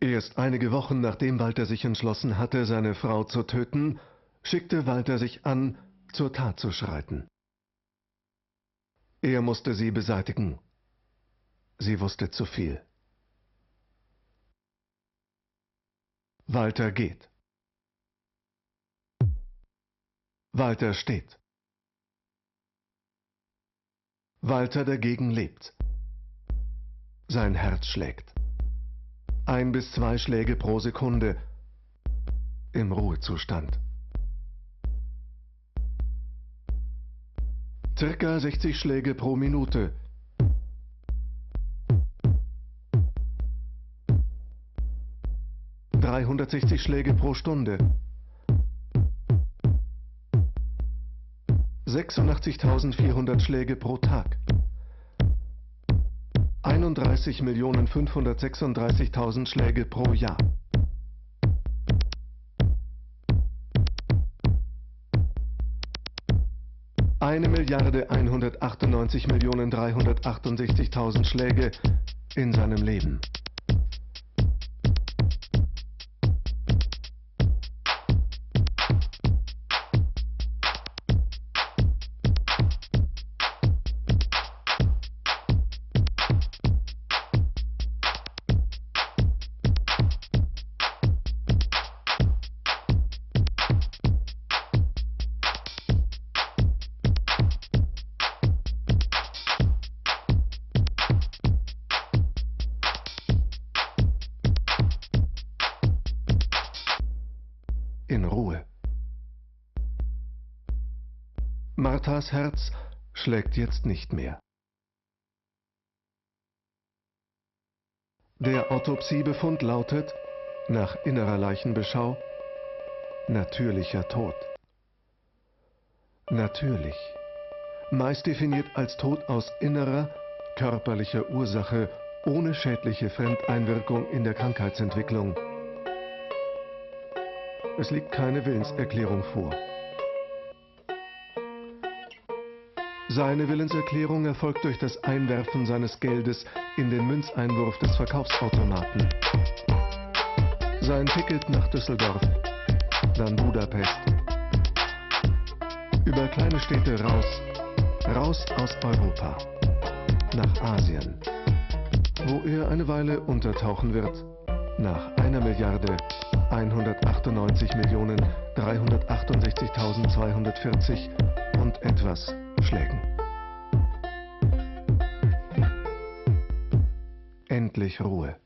Erst einige Wochen nachdem Walter sich entschlossen hatte, seine Frau zu töten, schickte Walter sich an, zur Tat zu schreiten. Er musste sie beseitigen. Sie wusste zu viel. Walter geht. Walter steht. Walter dagegen lebt. Sein Herz schlägt. Ein bis zwei Schläge pro Sekunde im Ruhezustand. Circa 60 Schläge pro Minute. Dreihundertsechzig Schläge pro Stunde. 86.400 Schläge pro Tag. 31.536.000 Schläge pro Jahr. Eine Milliarde 198 Millionen 368.000 Schläge in seinem Leben. In Ruhe. Marthas Herz schlägt jetzt nicht mehr. Der Autopsiebefund lautet, nach innerer Leichenbeschau, natürlicher Tod. Natürlich. Meist definiert als Tod aus innerer, körperlicher Ursache ohne schädliche Fremdeinwirkung in der Krankheitsentwicklung. Es liegt keine Willenserklärung vor. Seine Willenserklärung erfolgt durch das Einwerfen seines Geldes in den Münzeinwurf des Verkaufsautomaten. Sein Ticket nach Düsseldorf, dann Budapest. Über kleine Städte raus, raus aus Europa, nach Asien, wo er eine Weile untertauchen wird, nach einer Milliarde 198.368.240 und etwas Schlägen. Endlich Ruhe.